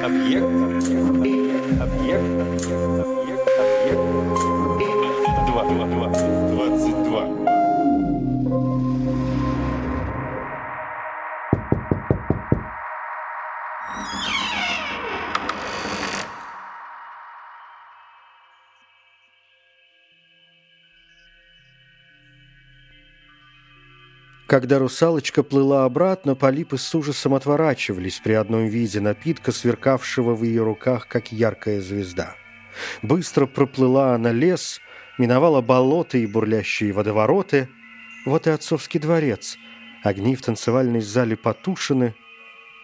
Объект. Объект. Объект. Объект. 22. 22. 22. Когда русалочка плыла обратно, полипы с ужасом отворачивались при одном виде напитка, сверкавшего в ее руках, как яркая звезда. Быстро проплыла она лес, миновала болота и бурлящие водовороты. Вот и отцовский дворец. Огни в танцевальной зале потушены,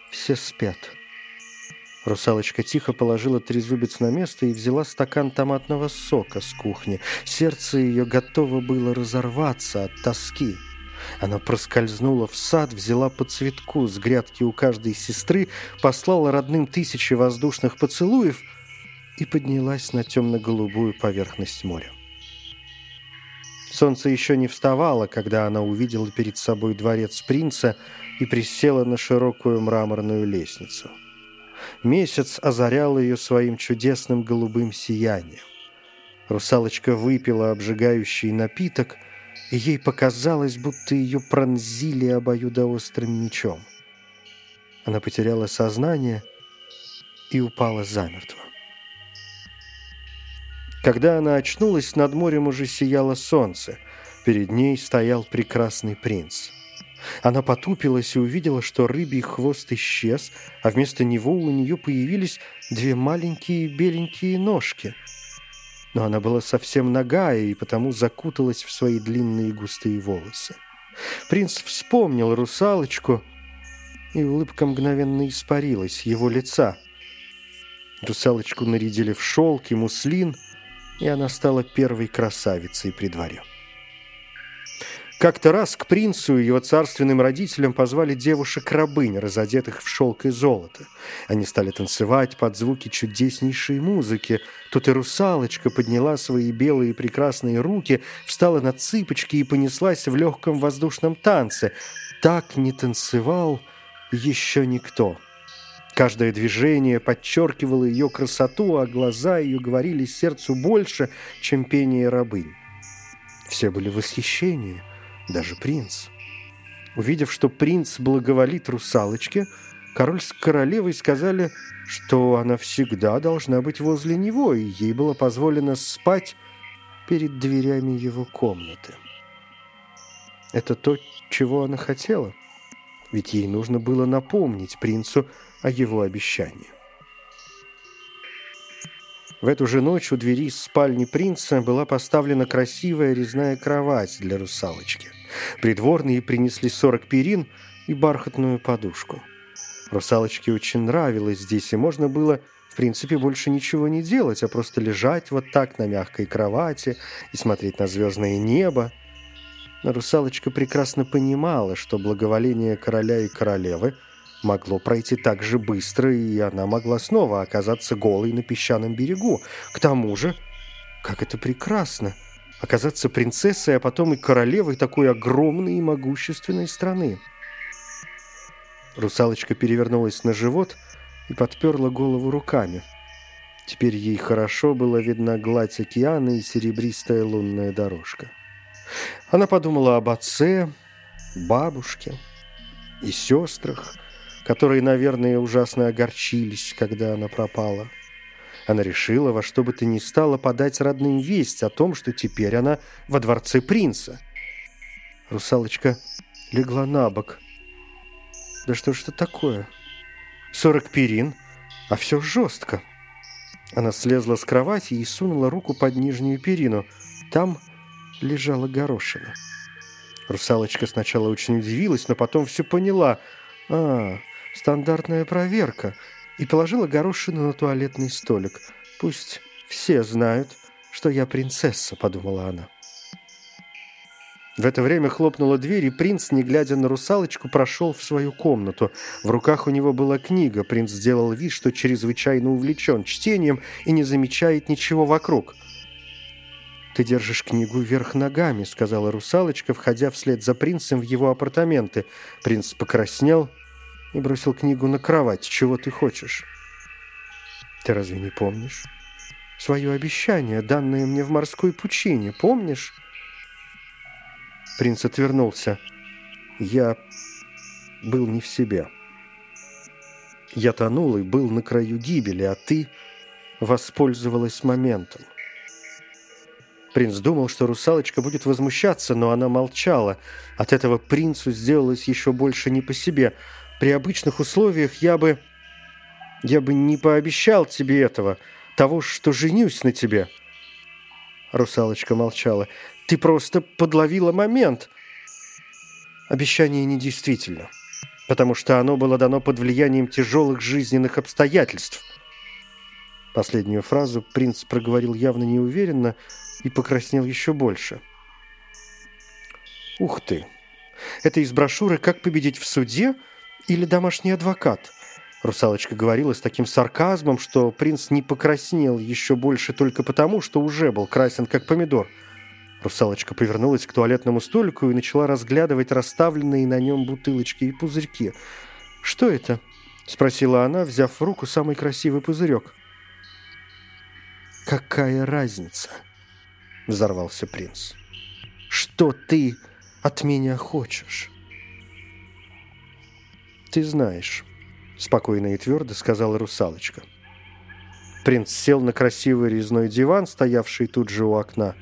все спят. Русалочка тихо положила трезубец на место и взяла стакан томатного сока с кухни. Сердце ее готово было разорваться от тоски. Она проскользнула в сад, взяла по цветку с грядки у каждой сестры, послала родным тысячи воздушных поцелуев и поднялась на темно-голубую поверхность моря. Солнце еще не вставало, когда она увидела перед собой дворец принца и присела на широкую мраморную лестницу. Месяц озарял ее своим чудесным голубым сиянием. Русалочка выпила обжигающий напиток – и ей показалось, будто ее пронзили обоюдоострым мечом. Она потеряла сознание и упала замертво. Когда она очнулась, над морем уже сияло солнце. Перед ней стоял прекрасный принц. Она потупилась и увидела, что рыбий хвост исчез, а вместо него у нее появились две маленькие беленькие ножки – но она была совсем нагая и потому закуталась в свои длинные густые волосы. Принц вспомнил русалочку, и улыбка мгновенно испарилась его лица. Русалочку нарядили в шелк и муслин, и она стала первой красавицей при дворе. Как-то раз к принцу и его царственным родителям позвали девушек-рабынь, разодетых в шелк и золото. Они стали танцевать под звуки чудеснейшей музыки. Тут и русалочка подняла свои белые прекрасные руки, встала на цыпочки и понеслась в легком воздушном танце. Так не танцевал еще никто. Каждое движение подчеркивало ее красоту, а глаза ее говорили сердцу больше, чем пение рабынь. Все были в восхищении даже принц. Увидев, что принц благоволит русалочке, король с королевой сказали, что она всегда должна быть возле него, и ей было позволено спать перед дверями его комнаты. Это то, чего она хотела, ведь ей нужно было напомнить принцу о его обещании. В эту же ночь у двери спальни принца была поставлена красивая резная кровать для русалочки. Придворные принесли сорок перин и бархатную подушку. Русалочке очень нравилось здесь, и можно было, в принципе, больше ничего не делать, а просто лежать вот так на мягкой кровати и смотреть на звездное небо. Но русалочка прекрасно понимала, что благоволение короля и королевы могло пройти так же быстро, и она могла снова оказаться голой на песчаном берегу. К тому же, как это прекрасно — оказаться принцессой, а потом и королевой такой огромной и могущественной страны. Русалочка перевернулась на живот и подперла голову руками. Теперь ей хорошо была видна гладь океана и серебристая лунная дорожка. Она подумала об отце, бабушке и сестрах, которые, наверное, ужасно огорчились, когда она пропала. Она решила во что бы то ни стало подать родным весть о том, что теперь она во дворце принца. Русалочка легла на бок. Да что ж это такое? Сорок перин, а все жестко. Она слезла с кровати и сунула руку под нижнюю перину. Там лежала горошина. Русалочка сначала очень удивилась, но потом все поняла. А, стандартная проверка – и положила горошину на туалетный столик. «Пусть все знают, что я принцесса», — подумала она. В это время хлопнула дверь, и принц, не глядя на русалочку, прошел в свою комнату. В руках у него была книга. Принц сделал вид, что чрезвычайно увлечен чтением и не замечает ничего вокруг. «Ты держишь книгу вверх ногами», — сказала русалочка, входя вслед за принцем в его апартаменты. Принц покраснел и бросил книгу на кровать. «Чего ты хочешь?» Ты разве не помнишь? Свое обещание, данное мне в морской пучине, помнишь? Принц отвернулся. Я был не в себе. Я тонул и был на краю гибели, а ты воспользовалась моментом. Принц думал, что русалочка будет возмущаться, но она молчала. От этого принцу сделалось еще больше не по себе. При обычных условиях я бы... Я бы не пообещал тебе этого, того, что женюсь на тебе. Русалочка молчала. Ты просто подловила момент. Обещание недействительно, потому что оно было дано под влиянием тяжелых жизненных обстоятельств. Последнюю фразу принц проговорил явно неуверенно и покраснел еще больше. «Ух ты! Это из брошюры «Как победить в суде» или «Домашний адвокат»?» Русалочка говорила с таким сарказмом, что принц не покраснел еще больше только потому, что уже был красен, как помидор. Русалочка повернулась к туалетному столику и начала разглядывать расставленные на нем бутылочки и пузырьки. «Что это?» – спросила она, взяв в руку самый красивый пузырек. «Какая разница?» – взорвался принц. «Что ты от меня хочешь?» «Ты знаешь» спокойно и твердо сказала русалочка. Принц сел на красивый резной диван, стоявший тут же у окна,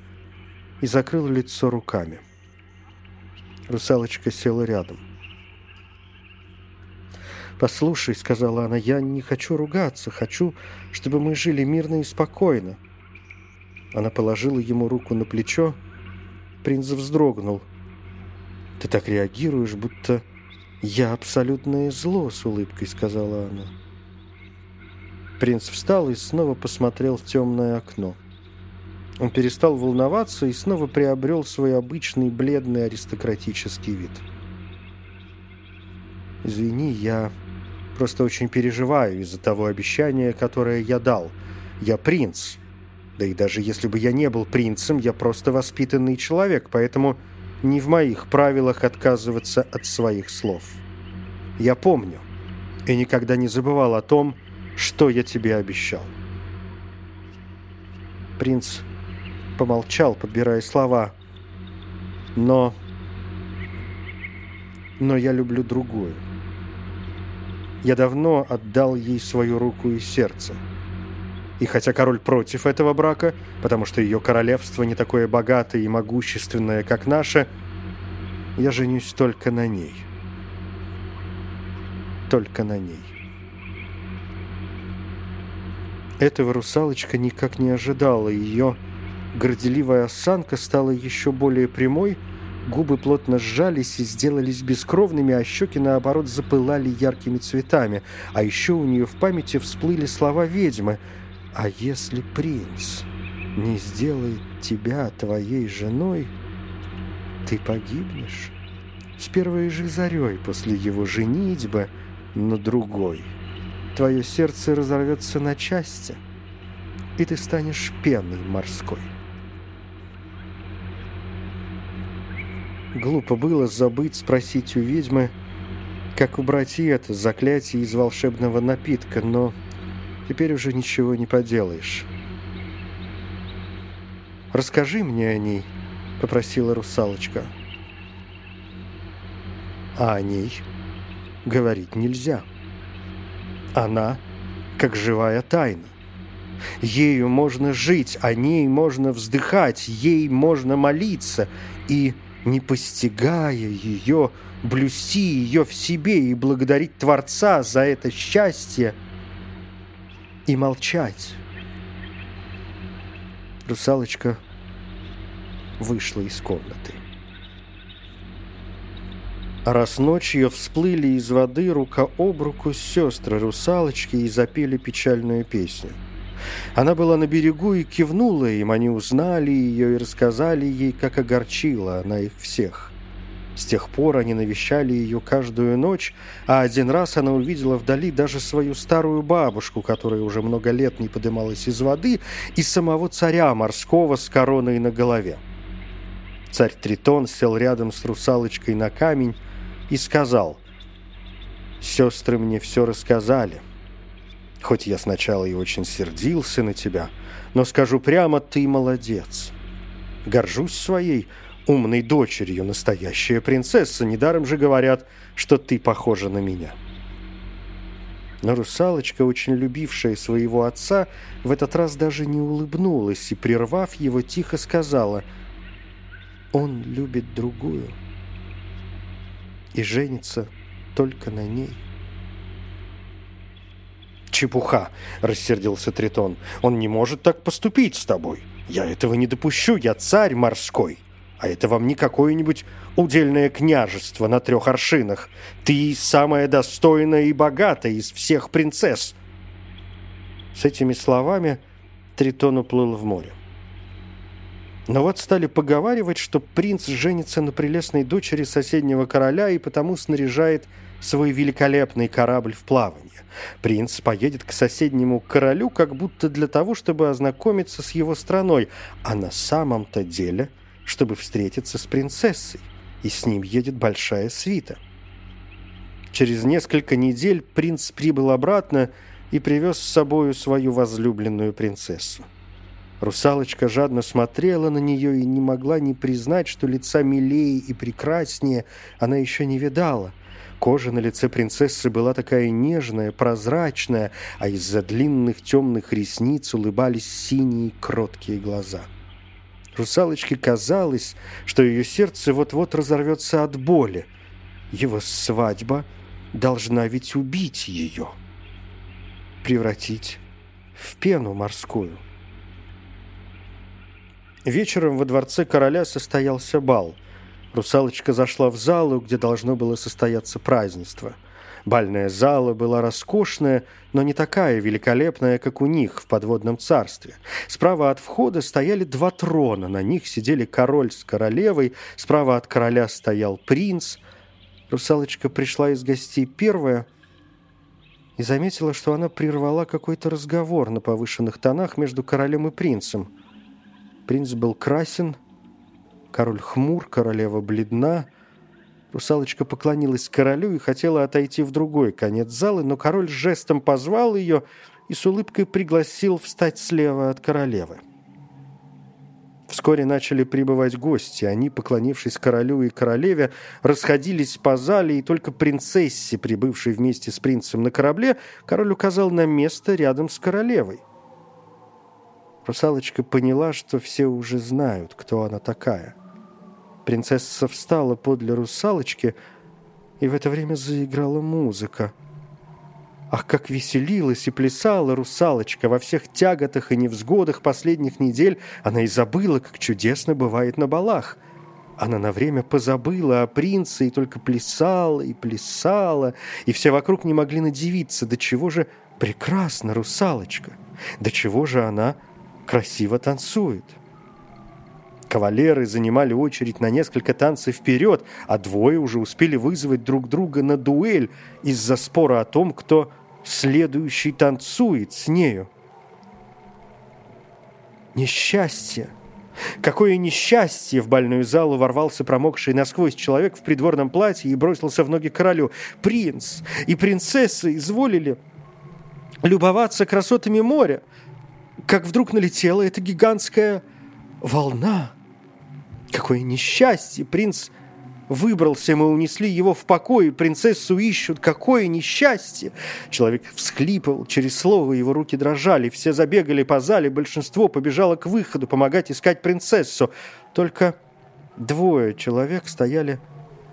и закрыл лицо руками. Русалочка села рядом. «Послушай», — сказала она, — «я не хочу ругаться, хочу, чтобы мы жили мирно и спокойно». Она положила ему руку на плечо. Принц вздрогнул. «Ты так реагируешь, будто «Я абсолютное зло», — с улыбкой сказала она. Принц встал и снова посмотрел в темное окно. Он перестал волноваться и снова приобрел свой обычный бледный аристократический вид. «Извини, я просто очень переживаю из-за того обещания, которое я дал. Я принц. Да и даже если бы я не был принцем, я просто воспитанный человек, поэтому не в моих правилах отказываться от своих слов. Я помню и никогда не забывал о том, что я тебе обещал. Принц помолчал, подбирая слова. Но... Но я люблю другую. Я давно отдал ей свою руку и сердце. И хотя король против этого брака, потому что ее королевство не такое богатое и могущественное, как наше, я женюсь только на ней. Только на ней. Этого русалочка никак не ожидала. Ее горделивая осанка стала еще более прямой, губы плотно сжались и сделались бескровными, а щеки, наоборот, запылали яркими цветами. А еще у нее в памяти всплыли слова ведьмы – а если принц не сделает тебя твоей женой, ты погибнешь с первой же зарей после его женитьбы на другой. Твое сердце разорвется на части, и ты станешь пеной морской. Глупо было забыть спросить у ведьмы, как убрать и это заклятие из волшебного напитка, но Теперь уже ничего не поделаешь. «Расскажи мне о ней», — попросила русалочка. «А о ней говорить нельзя. Она как живая тайна. Ею можно жить, о ней можно вздыхать, ей можно молиться, и, не постигая ее, блюсти ее в себе и благодарить Творца за это счастье — и молчать. Русалочка вышла из комнаты. А раз ночью всплыли из воды рука об руку сестры русалочки и запели печальную песню. Она была на берегу и кивнула им, они узнали ее и рассказали ей, как огорчила она их всех – с тех пор они навещали ее каждую ночь, а один раз она увидела вдали даже свою старую бабушку, которая уже много лет не подымалась из воды, и самого царя морского с короной на голове. Царь Тритон сел рядом с русалочкой на камень и сказал, «Сестры мне все рассказали. Хоть я сначала и очень сердился на тебя, но скажу прямо, ты молодец. Горжусь своей умной дочерью, настоящая принцесса. Недаром же говорят, что ты похожа на меня». Но русалочка, очень любившая своего отца, в этот раз даже не улыбнулась и, прервав его, тихо сказала «Он любит другую и женится только на ней». «Чепуха!» — рассердился Тритон. «Он не может так поступить с тобой. Я этого не допущу, я царь морской. А это вам не какое-нибудь удельное княжество на трех аршинах. Ты самая достойная и богатая из всех принцесс». С этими словами Тритон уплыл в море. Но вот стали поговаривать, что принц женится на прелестной дочери соседнего короля и потому снаряжает свой великолепный корабль в плавание. Принц поедет к соседнему королю как будто для того, чтобы ознакомиться с его страной, а на самом-то деле, чтобы встретиться с принцессой, и с ним едет большая свита. Через несколько недель принц прибыл обратно и привез с собою свою возлюбленную принцессу. Русалочка жадно смотрела на нее и не могла не признать, что лица милее и прекраснее она еще не видала – Кожа на лице принцессы была такая нежная, прозрачная, а из-за длинных темных ресниц улыбались синие кроткие глаза. Русалочке казалось, что ее сердце вот-вот разорвется от боли. Его свадьба должна ведь убить ее, превратить в пену морскую. Вечером во дворце короля состоялся бал – Русалочка зашла в залу, где должно было состояться празднество. Бальная зала была роскошная, но не такая великолепная, как у них в подводном царстве. Справа от входа стояли два трона, на них сидели король с королевой, справа от короля стоял принц. Русалочка пришла из гостей первая и заметила, что она прервала какой-то разговор на повышенных тонах между королем и принцем. Принц был красен, Король хмур, королева бледна. Русалочка поклонилась королю и хотела отойти в другой конец зала, но король жестом позвал ее и с улыбкой пригласил встать слева от королевы. Вскоре начали прибывать гости. Они, поклонившись королю и королеве, расходились по зале, и только принцессе, прибывшей вместе с принцем на корабле, король указал на место рядом с королевой. Русалочка поняла, что все уже знают, кто она такая. Принцесса встала подле русалочки, и в это время заиграла музыка. Ах, как веселилась и плясала русалочка во всех тяготах и невзгодах последних недель, она и забыла, как чудесно бывает на балах. Она на время позабыла о принце и только плясала и плясала, и все вокруг не могли надевиться, до чего же прекрасна русалочка, до чего же она красиво танцует. Кавалеры занимали очередь на несколько танцев вперед, а двое уже успели вызвать друг друга на дуэль из-за спора о том, кто следующий танцует с нею. Несчастье! Какое несчастье! В больную залу ворвался промокший насквозь человек в придворном платье и бросился в ноги королю. Принц и принцесса изволили любоваться красотами моря как вдруг налетела эта гигантская волна. Какое несчастье! Принц выбрался, мы унесли его в покой, принцессу ищут. Какое несчастье! Человек всхлипывал, через слово его руки дрожали, все забегали по зале, большинство побежало к выходу помогать искать принцессу. Только двое человек стояли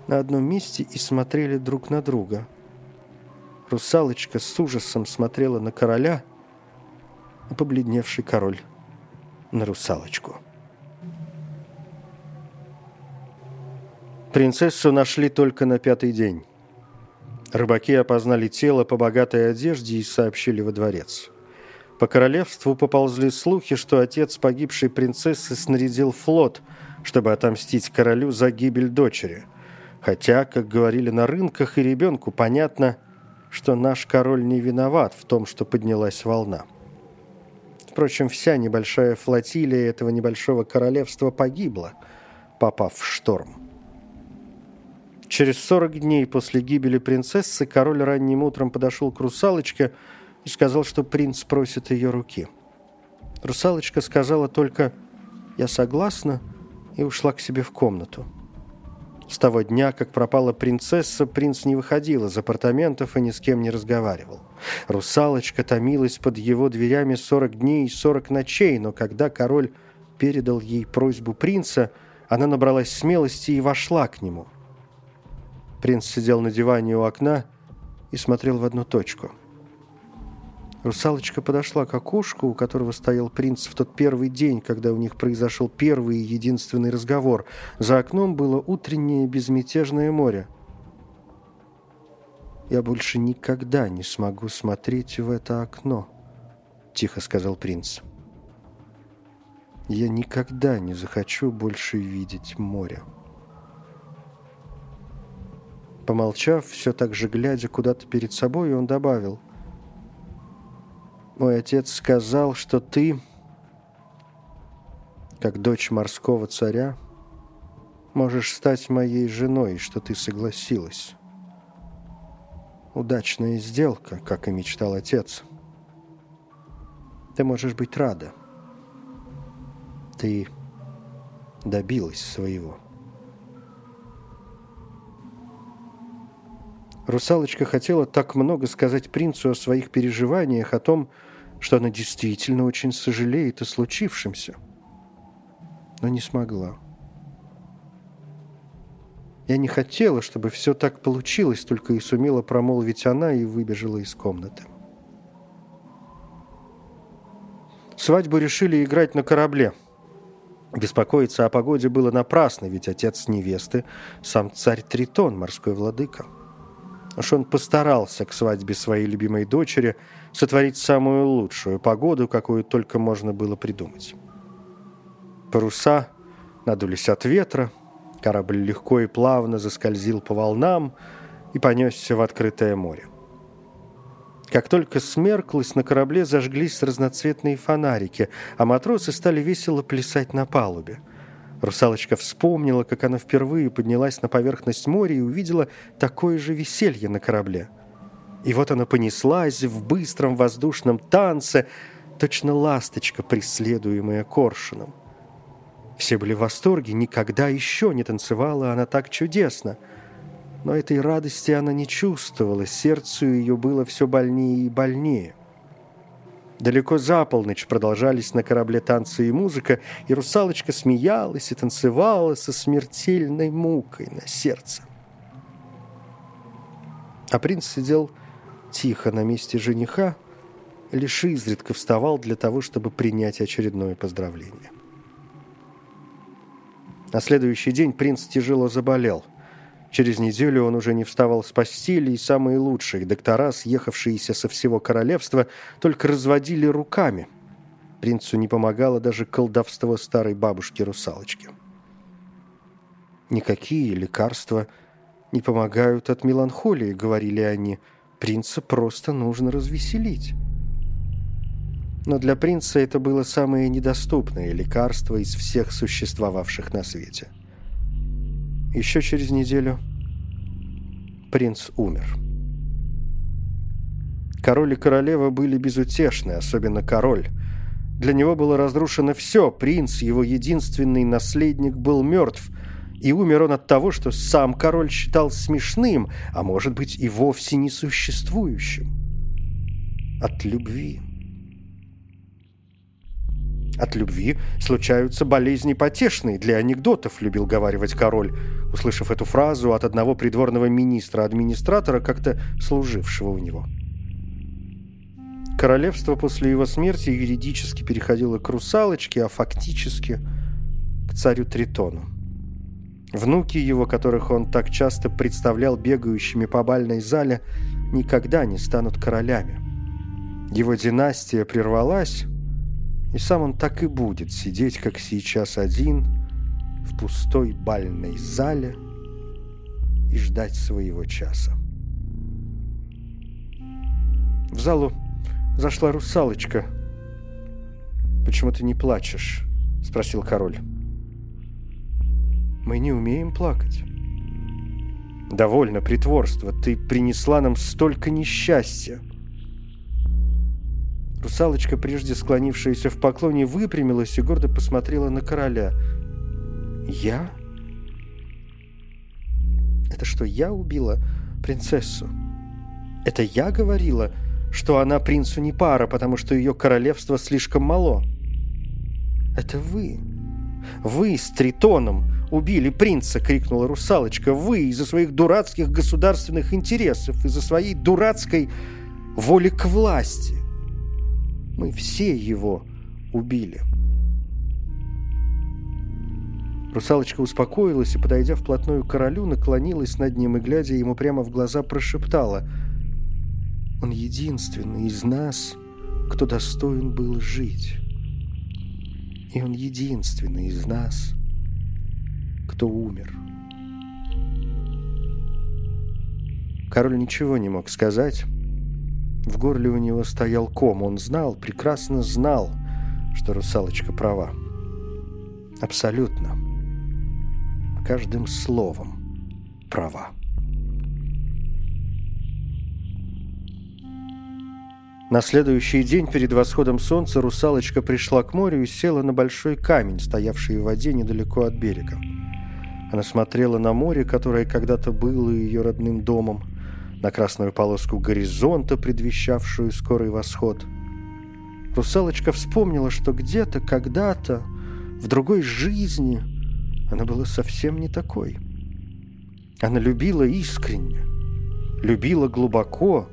на одном месте и смотрели друг на друга. Русалочка с ужасом смотрела на короля – а побледневший король на русалочку. Принцессу нашли только на пятый день. Рыбаки опознали тело по богатой одежде и сообщили во дворец. По королевству поползли слухи, что отец погибшей принцессы снарядил флот, чтобы отомстить королю за гибель дочери. Хотя, как говорили на рынках и ребенку, понятно, что наш король не виноват в том, что поднялась волна. Впрочем, вся небольшая флотилия этого небольшого королевства погибла, попав в шторм. Через 40 дней после гибели принцессы король ранним утром подошел к русалочке и сказал, что принц просит ее руки. Русалочка сказала только «Я согласна» и ушла к себе в комнату. С того дня, как пропала принцесса, принц не выходил из апартаментов и ни с кем не разговаривал. Русалочка томилась под его дверями сорок дней и сорок ночей, но когда король передал ей просьбу принца, она набралась смелости и вошла к нему. Принц сидел на диване у окна и смотрел в одну точку – Русалочка подошла к окошку, у которого стоял принц в тот первый день, когда у них произошел первый и единственный разговор. За окном было утреннее безмятежное море. «Я больше никогда не смогу смотреть в это окно», — тихо сказал принц. «Я никогда не захочу больше видеть море». Помолчав, все так же глядя куда-то перед собой, он добавил — мой отец сказал, что ты, как дочь морского царя, можешь стать моей женой, что ты согласилась. Удачная сделка, как и мечтал отец. Ты можешь быть рада. Ты добилась своего. Русалочка хотела так много сказать принцу о своих переживаниях, о том, что она действительно очень сожалеет о случившемся, но не смогла. Я не хотела, чтобы все так получилось, только и сумела промолвить она и выбежала из комнаты. Свадьбу решили играть на корабле. Беспокоиться о погоде было напрасно, ведь отец невесты – сам царь Тритон, морской владыка. Уж он постарался к свадьбе своей любимой дочери сотворить самую лучшую погоду, какую только можно было придумать. Паруса надулись от ветра, корабль легко и плавно заскользил по волнам и понесся в открытое море. Как только смерклось, на корабле зажглись разноцветные фонарики, а матросы стали весело плясать на палубе – Русалочка вспомнила, как она впервые поднялась на поверхность моря и увидела такое же веселье на корабле. И вот она понеслась в быстром воздушном танце, точно ласточка, преследуемая коршуном. Все были в восторге, никогда еще не танцевала она так чудесно. Но этой радости она не чувствовала, сердцу ее было все больнее и больнее. Далеко за полночь продолжались на корабле танцы и музыка, и русалочка смеялась и танцевала со смертельной мукой на сердце. А принц сидел тихо на месте жениха, лишь изредка вставал для того, чтобы принять очередное поздравление. На следующий день принц тяжело заболел – Через неделю он уже не вставал с постели, и самые лучшие доктора, съехавшиеся со всего королевства, только разводили руками. Принцу не помогало даже колдовство старой бабушки-русалочки. «Никакие лекарства не помогают от меланхолии», — говорили они. «Принца просто нужно развеселить». Но для принца это было самое недоступное лекарство из всех существовавших на свете — еще через неделю принц умер. Король и королева были безутешны, особенно король. Для него было разрушено все. Принц, его единственный наследник, был мертв. И умер он от того, что сам король считал смешным, а может быть и вовсе несуществующим. От любви. От любви случаются болезни потешные, для анекдотов, любил говаривать король, услышав эту фразу от одного придворного министра-администратора, как-то служившего у него. Королевство после его смерти юридически переходило к русалочке, а фактически к царю Тритону. Внуки его, которых он так часто представлял бегающими по бальной зале, никогда не станут королями. Его династия прервалась, и сам он так и будет сидеть, как сейчас один, в пустой бальной зале и ждать своего часа. В залу зашла русалочка. «Почему ты не плачешь?» — спросил король. «Мы не умеем плакать». «Довольно притворства. Ты принесла нам столько несчастья». Русалочка, прежде склонившаяся в поклоне, выпрямилась и гордо посмотрела на короля. «Я? Это что, я убила принцессу? Это я говорила, что она принцу не пара, потому что ее королевство слишком мало? Это вы? Вы с Тритоном убили принца!» — крикнула русалочка. «Вы из-за своих дурацких государственных интересов, из-за своей дурацкой воли к власти!» Мы все его убили. Русалочка успокоилась и, подойдя вплотную к королю, наклонилась над ним и, глядя ему прямо в глаза, прошептала «Он единственный из нас, кто достоин был жить. И он единственный из нас, кто умер». Король ничего не мог сказать, в горле у него стоял ком. Он знал, прекрасно знал, что русалочка права. Абсолютно. Каждым словом права. На следующий день перед восходом солнца русалочка пришла к морю и села на большой камень, стоявший в воде недалеко от берега. Она смотрела на море, которое когда-то было ее родным домом, на красную полоску горизонта, предвещавшую скорый восход. Русалочка вспомнила, что где-то, когда-то, в другой жизни она была совсем не такой. Она любила искренне, любила глубоко.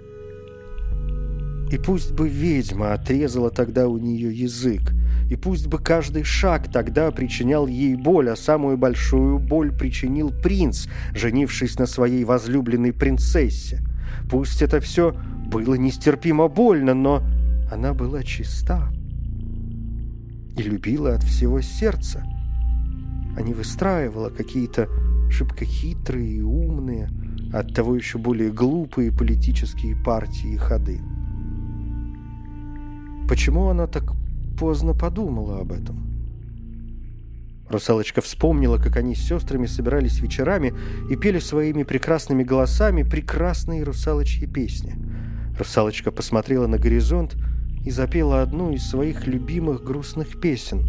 И пусть бы ведьма отрезала тогда у нее язык, и пусть бы каждый шаг тогда причинял ей боль, а самую большую боль причинил принц, женившись на своей возлюбленной принцессе. Пусть это все было нестерпимо больно, но она была чиста и любила от всего сердца, а не выстраивала какие-то шибко хитрые и умные, а оттого еще более глупые политические партии и ходы. Почему она так поздно подумала об этом. Русалочка вспомнила, как они с сестрами собирались вечерами и пели своими прекрасными голосами прекрасные русалочьи песни. Русалочка посмотрела на горизонт и запела одну из своих любимых грустных песен.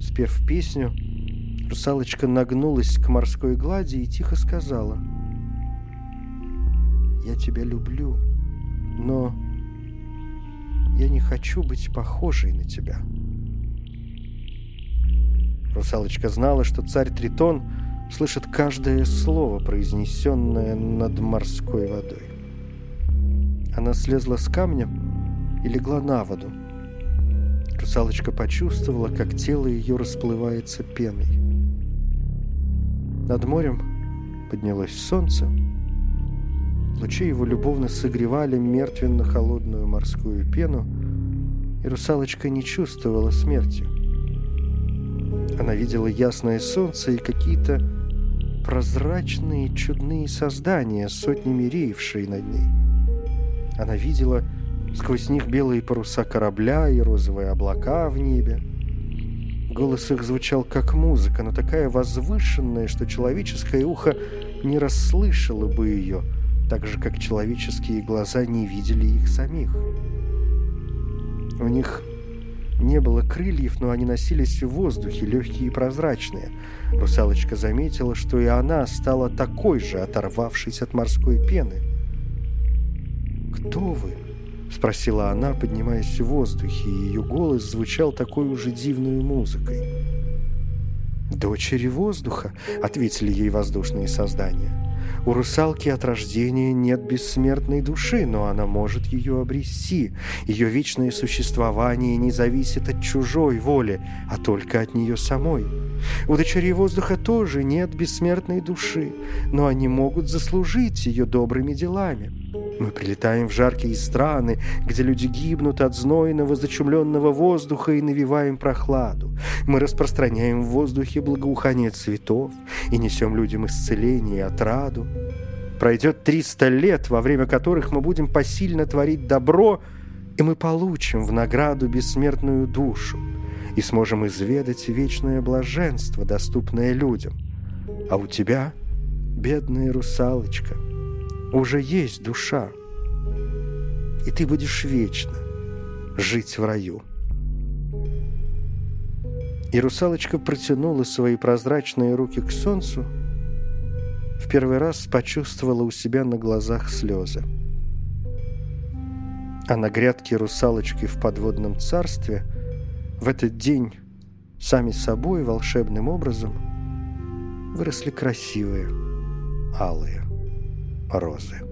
Спев песню, русалочка нагнулась к морской глади и тихо сказала «Я тебя люблю, но я не хочу быть похожей на тебя. Русалочка знала, что царь Тритон слышит каждое слово, произнесенное над морской водой. Она слезла с камня и легла на воду. Русалочка почувствовала, как тело ее расплывается пеной. Над морем поднялось солнце, Лучи его любовно согревали мертвенно-холодную морскую пену, и русалочка не чувствовала смерти. Она видела ясное солнце и какие-то прозрачные чудные создания, сотнями реевшие над ней. Она видела сквозь них белые паруса корабля и розовые облака в небе. Голос их звучал как музыка, но такая возвышенная, что человеческое ухо не расслышало бы ее – так же, как человеческие глаза не видели их самих. У них не было крыльев, но они носились в воздухе, легкие и прозрачные. Русалочка заметила, что и она стала такой же, оторвавшись от морской пены. «Кто вы?» — спросила она, поднимаясь в воздухе, и ее голос звучал такой уже дивной музыкой. «Дочери воздуха», — ответили ей воздушные создания. У русалки от рождения нет бессмертной души, но она может ее обрести. Ее вечное существование не зависит от чужой воли, а только от нее самой. У дочерей воздуха тоже нет бессмертной души, но они могут заслужить ее добрыми делами. Мы прилетаем в жаркие страны, где люди гибнут от знойного, зачумленного воздуха и навиваем прохладу. Мы распространяем в воздухе благоухание цветов и несем людям исцеление и отраду. Пройдет 300 лет, во время которых мы будем посильно творить добро, и мы получим в награду бессмертную душу и сможем изведать вечное блаженство, доступное людям. А у тебя, бедная русалочка, уже есть душа, и ты будешь вечно жить в раю. И русалочка протянула свои прозрачные руки к солнцу, в первый раз почувствовала у себя на глазах слезы. А на грядке русалочки в подводном царстве в этот день сами собой волшебным образом выросли красивые алые розы.